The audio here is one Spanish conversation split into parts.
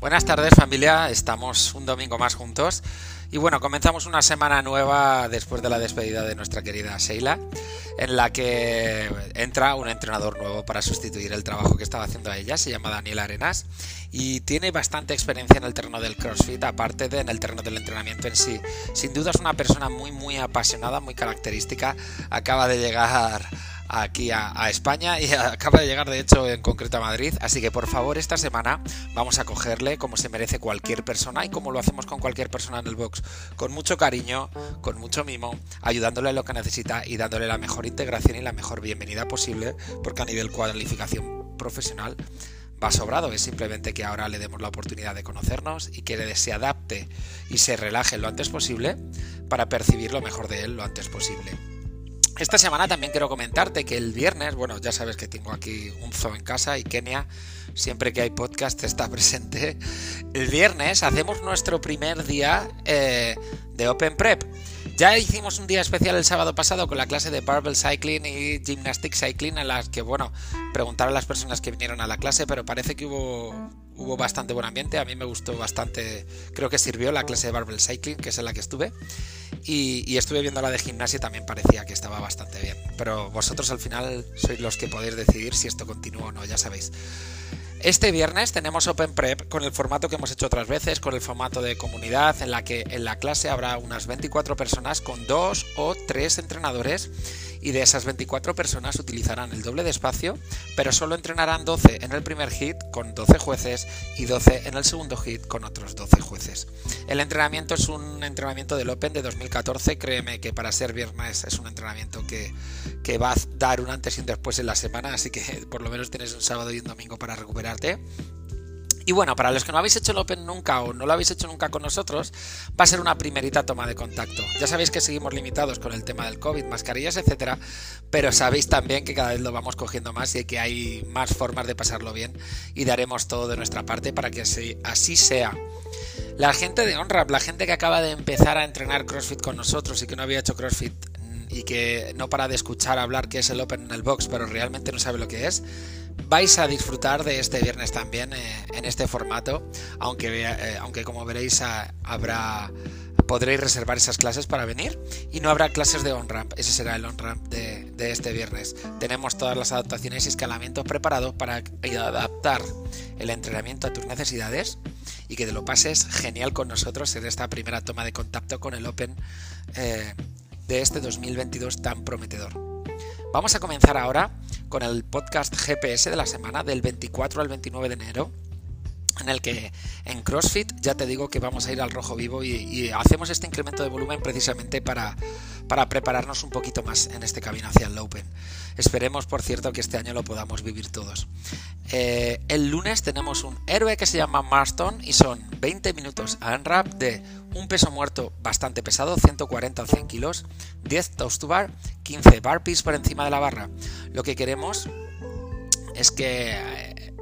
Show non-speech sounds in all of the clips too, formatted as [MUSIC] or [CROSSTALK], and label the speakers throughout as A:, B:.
A: Buenas tardes familia, estamos un domingo más juntos. Y bueno, comenzamos una semana nueva después de la despedida de nuestra querida Sheila, en la que entra un entrenador nuevo para sustituir el trabajo que estaba haciendo ella, se llama Daniel Arenas y tiene bastante experiencia en el terreno del CrossFit, aparte de en el terreno del entrenamiento en sí. Sin duda es una persona muy muy apasionada, muy característica, acaba de llegar aquí a, España y [LAUGHS] acaba de llegar de hecho en concreto a Madrid. Así que por favor esta semana vamos a cogerle como se merece cualquier persona y como lo hacemos con cualquier persona en el box, con mucho cariño, con mucho mimo, ayudándole en lo que necesita y dándole la mejor integración y la mejor bienvenida posible, porque a nivel cualificación profesional va sobrado, es simplemente que ahora le demos la oportunidad de conocernos y que se adapte y se relaje lo antes posible para percibir lo mejor de él lo antes posible. Esta semana también quiero comentarte que el viernes, bueno, ya sabes que tengo aquí un zoo en casa y Kenia, siempre que hay podcast está [LAUGHS] presente. El viernes hacemos nuestro primer día eh, de Open Prep. Ya hicimos un día especial el sábado pasado con la clase de Barbell Cycling y Gymnastic Cycling en las que, bueno, preguntaron a las personas que vinieron a la clase, pero parece que hubo, hubo bastante buen ambiente. A mí me gustó bastante, creo que sirvió la clase de Barbell Cycling, que es en la que estuve. Y, estuve viendo la de gimnasia y también parecía que estaba bastante bien. Pero vosotros al final sois los que podéis decidir si esto continúa o no, ya sabéis. Este viernes tenemos Open Prep con el formato que hemos hecho otras veces, con el formato de comunidad, en la que en la clase habrá unas 24 personas con dos o tres entrenadores y de esas 24 personas utilizarán el doble de espacio, pero solo entrenarán 12 en el primer hit con 12 jueces y 12 en el segundo hit con otros 12 jueces. El entrenamiento es un entrenamiento del Open de 2014, créeme que para ser viernes es un entrenamiento que, que va a dar un antes y un después en la semana, así que por lo menos tienes un sábado y un domingo para recuperarte. Y bueno, para los que no habéis hecho el Open nunca o no lo habéis hecho nunca con nosotros, va a ser una primerita toma de contacto. Ya sabéis que seguimos limitados con el tema del COVID, mascarillas, etcétera, pero sabéis también que cada vez lo vamos cogiendo más y que hay más formas de pasarlo bien y daremos todo de nuestra parte para que así, sea. La gente de OnRap, la gente que acaba de empezar a entrenar CrossFit con nosotros y que no había hecho CrossFit y que no para de escuchar hablar que es el Open en el box, pero realmente no sabe lo que es, vais a disfrutar de este viernes también eh, en este formato, aunque, eh, aunque como veréis habrá podréis reservar esas clases para venir y no habrá clases de on-ramp, ese será el on-ramp de, de, este viernes. Tenemos todas las adaptaciones y escalamientos preparados para adaptar el entrenamiento a tus necesidades y que te lo pases genial con nosotros en esta primera toma de contacto con el Open eh, de este 2022 tan prometedor. Vamos a comenzar ahora con el podcast GPS de la semana del 24 al 29 de enero en el que en CrossFit ya te digo que vamos a ir al rojo vivo y, hacemos este incremento de volumen precisamente para, para, prepararnos un poquito más en este camino hacia el Open. Esperemos, por cierto, que este año lo podamos vivir todos. Eh, el lunes tenemos un héroe que se llama Marston y son 20 minutos a unwrap de un peso muerto bastante pesado, 140 o 100 kilos, 10 toast to bar, 15 burpees por encima de la barra. Lo que queremos es que eh,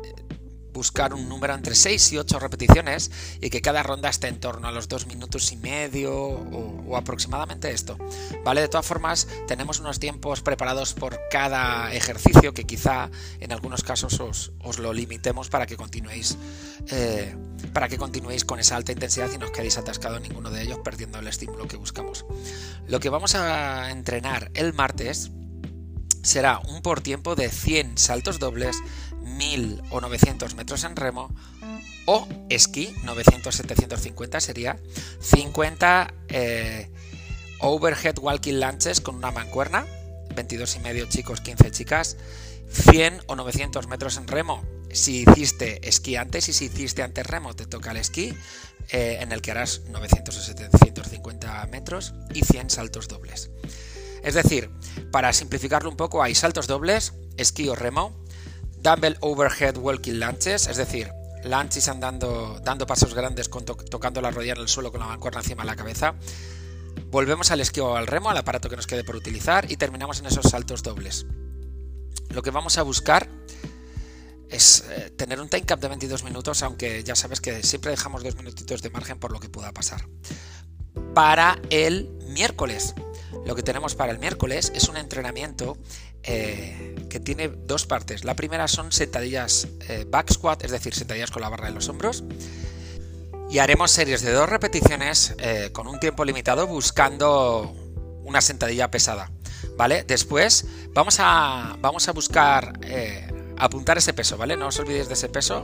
A: buscar un número entre 6 y 8 repeticiones y que cada ronda esté en torno a los 2 minutos y medio o, aproximadamente esto. ¿Vale? De todas formas, tenemos unos tiempos preparados por cada ejercicio que quizá en algunos casos os, lo limitemos para que continuéis eh, para que continuéis con esa alta intensidad y no os quedéis atascados en ninguno de ellos perdiendo el estímulo que buscamos. Lo que vamos a entrenar el martes será un por tiempo de 100 saltos dobles 1000 o 900 metros en remo o esquí 900-750 sería 50 eh, overhead walking lunches con una mancuerna 22 y medio chicos 15 chicas 100 o 900 metros en remo. Si hiciste esquí antes y si hiciste antes remo te toca el esquí eh, en el que harás 900 o 750 metros y 100 saltos dobles. Es decir para simplificarlo un poco hay saltos dobles esquí o remo Dumbbell Overhead Walking Lunches, es decir, lunches andando, dando pasos grandes tocando la rodilla en el suelo con la mancuerna encima de la cabeza. Volvemos al esquí o al remo, al aparato que nos quede por utilizar y terminamos en esos saltos dobles. Lo que vamos a buscar es eh, tener un time cap de 22 minutos, aunque ya sabes que siempre dejamos dos minutitos de margen por lo que pueda pasar. Para el miércoles, lo que tenemos para el miércoles es un entrenamiento eh, que tiene dos partes. La primera son sentadillas eh, back squat, es decir, sentadillas con la barra de los hombros. Y haremos series de dos repeticiones eh, con un tiempo limitado buscando una sentadilla pesada. ¿Vale? Después vamos a, vamos a buscar apuntar ese peso, ¿vale? No os olvidéis de ese peso.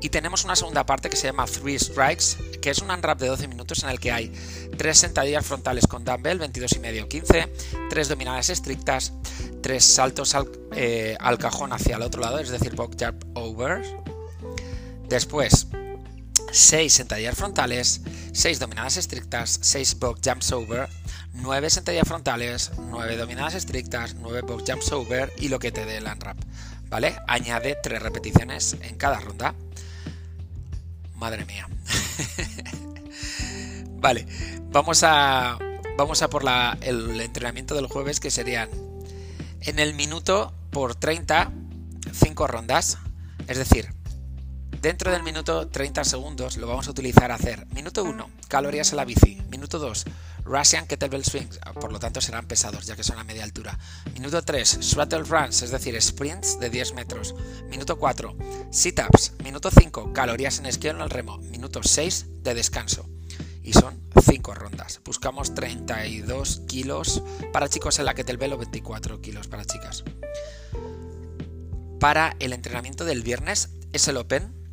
A: Y tenemos una segunda parte que se llama Three Strikes, que es un unwrap de 12 minutos en el que hay tres sentadillas frontales con dumbbell, 22 y medio, 15, tres dominadas estrictas, tres saltos al, eh, al cajón hacia el otro lado, es decir, box jump over. Después, 6 sentadillas frontales, 6 dominadas estrictas, 6 box jumps over, 9 sentadillas frontales, 9 dominadas estrictas, 9 box jumps over y lo que te dé el unwrap. ¿Vale? Añade 3 repeticiones en cada ronda. Madre mía. [LAUGHS] vale, vamos a, vamos a por la, el entrenamiento del jueves que serían en el minuto por 30, 5 rondas. Es decir, Dentro del minuto 30 segundos lo vamos a utilizar a hacer minuto 1, calorías en la bici, minuto 2, Russian Kettlebell Swings, por lo tanto serán pesados ya que son a media altura. Minuto 3, Shuttle Runs, es decir, sprints de 10 metros. Minuto 4, Sit-Ups. Minuto 5, calorías en esquí en el remo. Minuto 6, de descanso. Y son 5 rondas. Buscamos 32 kilos para chicos en la Kettlebell o 24 kilos para chicas. Para el entrenamiento del viernes es el Open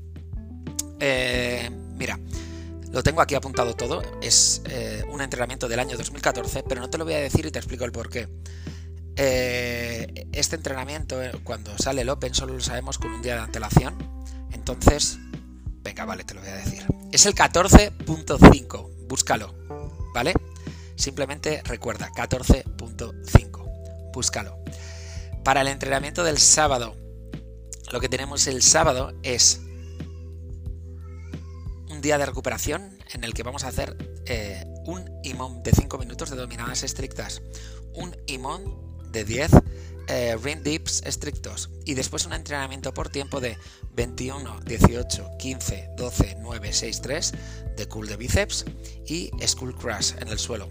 A: eh, mira, lo tengo aquí apuntado todo. Es eh, un entrenamiento del año 2014, pero no te lo voy a decir y te explico el porqué. Eh, este entrenamiento, cuando sale el Open, solo lo sabemos con un día de antelación. Entonces, venga, vale, te lo voy a decir. Es el 14.5. Búscalo, ¿vale? Simplemente recuerda, 14.5. Búscalo. Para el entrenamiento del sábado, lo que tenemos el sábado es día de recuperación en el que vamos a hacer eh, un imón de 5 minutos de dominadas estrictas, un imón de 10 eh, ring dips estrictos y después un entrenamiento por tiempo de 21, 18, 15, 12, 9, 6, 3 de cool de bíceps y school crash en el suelo.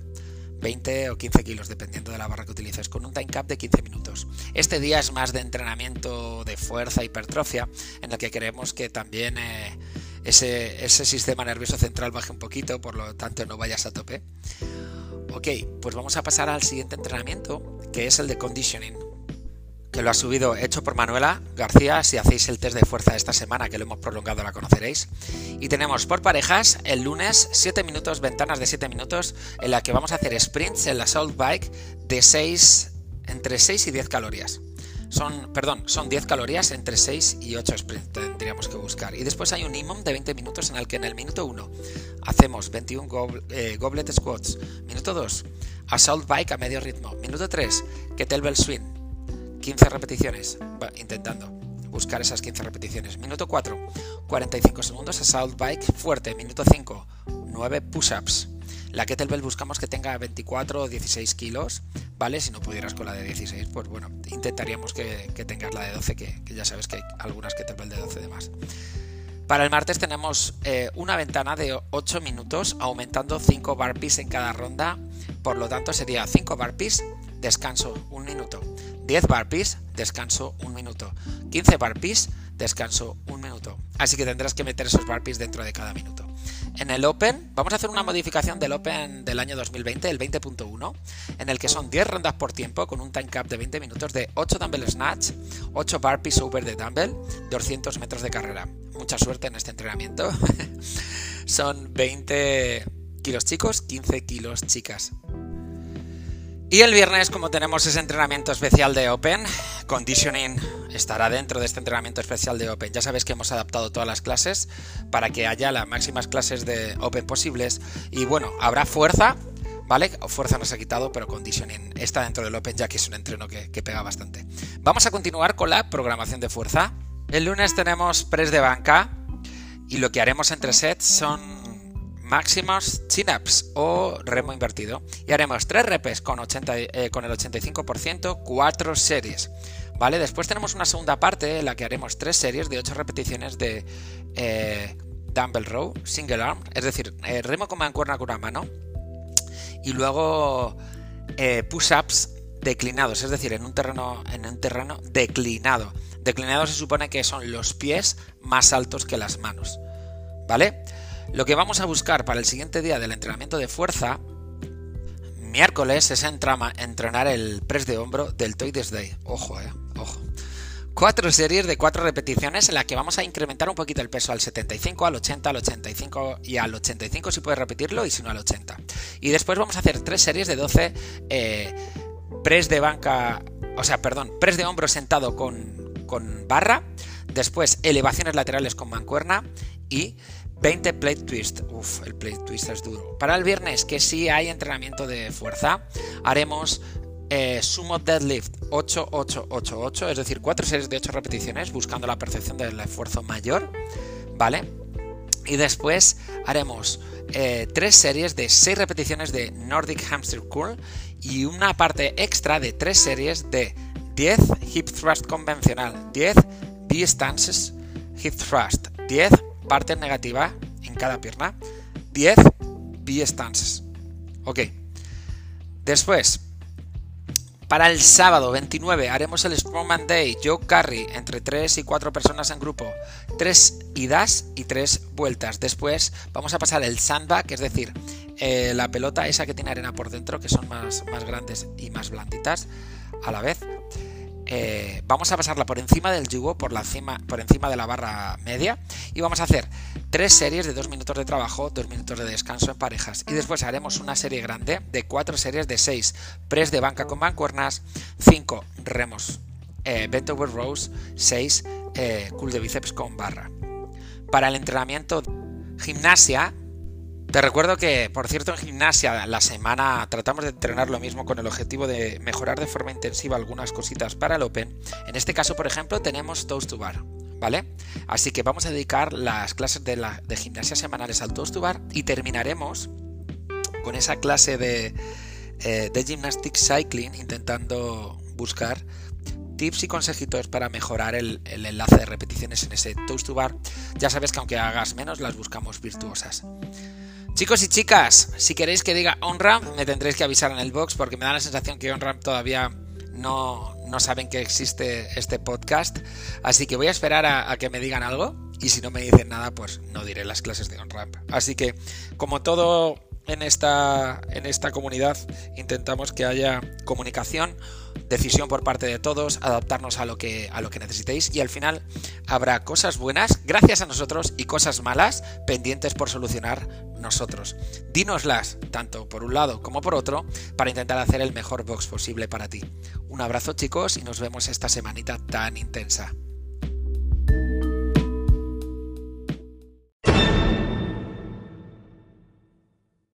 A: 20 o 15 kilos, dependiendo de la barra que utilices, con un time cap de 15 minutos. Este día es más de entrenamiento de fuerza, hipertrofia, en el que queremos que también eh, ese, sistema nervioso central baje un poquito, por lo tanto no vayas a tope. Ok, pues vamos a pasar al siguiente entrenamiento, que es el de conditioning, que lo ha subido hecho por Manuela García. Si hacéis el test de fuerza esta semana, que lo hemos prolongado, la conoceréis. Y tenemos por parejas el lunes 7 minutos, ventanas de 7 minutos, en la que vamos a hacer sprints en la Salt Bike de 6, entre 6 y 10 calorías. Son, perdón, son 10 calorías entre 6 y 8 sprints tendríamos que buscar. Y después hay un IMOM de 20 minutos en el que en el minuto 1 hacemos 21 eh, goblet squats. Minuto 2, assault bike a medio ritmo. Minuto 3, kettlebell swing. 15 repeticiones. intentando buscar esas 15 repeticiones. Minuto 4, 45 segundos assault bike fuerte. Minuto 5, 9 push-ups. La kettlebell buscamos que tenga 24 o 16 kilos, ¿vale? Si no pudieras con la de 16, pues bueno, intentaríamos que, tengas la de 12, que, ya sabes que hay algunas kettlebell de 12 de más. Para el martes tenemos eh, una ventana de 8 minutos, aumentando 5 burpees en cada ronda. Por lo tanto, sería 5 burpees, descanso 1 minuto. 10 burpees, descanso 1 minuto. 15 burpees, descanso 1 minuto. Así que tendrás que meter esos burpees dentro de cada minuto. En el Open, vamos a hacer una modificación del Open del año 2020, el 20.1, en el que son 10 rondas por tiempo con un time cap de 20 minutos de 8 dumbbell snatch, 8 burpees over de dumbbell, 200 metros de carrera. Mucha suerte en este entrenamiento. [LAUGHS] son 20 kilos chicos, 15 kilos chicas. Y el viernes, como tenemos ese entrenamiento especial de Open, Conditioning estará dentro de este entrenamiento especial de Open. Ya sabéis que hemos adaptado todas las clases para que haya las máximas clases de Open posibles. Y bueno, habrá fuerza, ¿vale? Fuerza no se ha quitado, pero Conditioning está dentro del Open ya que es un entreno que, que pega bastante. Vamos a continuar con la programación de fuerza. El lunes tenemos press de banca y lo que haremos entre sets son máximos chin-ups o remo invertido. Y haremos 3 repes con, 80, eh, el 85%, 4 series. ¿Vale? Después tenemos una segunda parte en la que haremos 3 series de 8 repeticiones de eh, dumbbell row, single arm, es decir, eh, remo con mancuerna con una mano. Y luego push-ups declinados, es decir, en un terreno, en un terreno declinado. Declinado se supone que son los pies más altos que las manos. ¿Vale? Lo que vamos a buscar para el siguiente día del entrenamiento de fuerza, miércoles, es entrenar el press de hombro del Toides Day. Ojo, eh, ojo. Cuatro series de cuatro repeticiones en las que vamos a incrementar un poquito el peso al 75, al 80, al 85 y al 85 si puedes repetirlo y si no al 80. Y después vamos a hacer tres series de 12 eh, press de banca, o sea, perdón, press de hombro sentado con, con barra, después elevaciones laterales con mancuerna y 20 plate twist. Uf, el plate twist es duro. Para el viernes, que sí hay entrenamiento de fuerza, haremos eh, sumo deadlift 8888, es decir, 4 series de 8 repeticiones buscando la percepción del esfuerzo mayor, ¿vale? Y después haremos 3 eh, series de 6 repeticiones de Nordic Hamster Curl y una parte extra de 3 series de 10 hip thrust convencional, 10 B-stances hip thrust, 10 parte negativa en cada pierna, 10 B-stances. Ok. Después, para el sábado 29 haremos el Strongman Day, Joe Carry, entre 3 y 4 personas en grupo, 3 idas y 3 vueltas. Después vamos a pasar el sandbag, es decir, eh, la pelota esa que tiene arena por dentro, que son más, más grandes y más blanditas a la vez. Eh, vamos a pasarla por encima del yugo, por, la por encima de la barra media, y vamos a hacer tres series de dos minutos de trabajo, dos minutos de descanso en parejas. Y después haremos una serie grande de cuatro series de seis press de banca con mancuernas, cinco remos eh, bent over rows, seis eh, cool de bíceps con barra. Para el entrenamiento gimnasia, te recuerdo que, por cierto, en gimnasia la semana tratamos de entrenar lo mismo con el objetivo de mejorar de forma intensiva algunas cositas para el Open. En este caso, por ejemplo, tenemos Toast to Bar, ¿vale? Así que vamos a dedicar las clases de, gimnasia semanales al Toast to Bar y terminaremos con esa clase de, eh, de Gymnastic Cycling intentando buscar tips y consejitos para mejorar el, el, enlace de repeticiones en ese toast to bar. Ya sabes que aunque hagas menos, las buscamos virtuosas. Chicos y chicas, si queréis que diga OnRAM, me tendréis que avisar en el box porque me da la sensación que OnRAM todavía no, no saben que existe este podcast. Así que voy a esperar a, que me digan algo y si no me dicen nada, pues no diré las clases de OnRAM. Así que, como todo en esta, en esta comunidad, intentamos que haya comunicación decisión por parte de todos, adaptarnos a lo que a lo que necesitéis y al final habrá cosas buenas gracias a nosotros y cosas malas pendientes por solucionar nosotros. Dínoslas, tanto por un lado como por otro, para intentar hacer el mejor box posible para ti. Un abrazo chicos y nos vemos esta semanita tan intensa.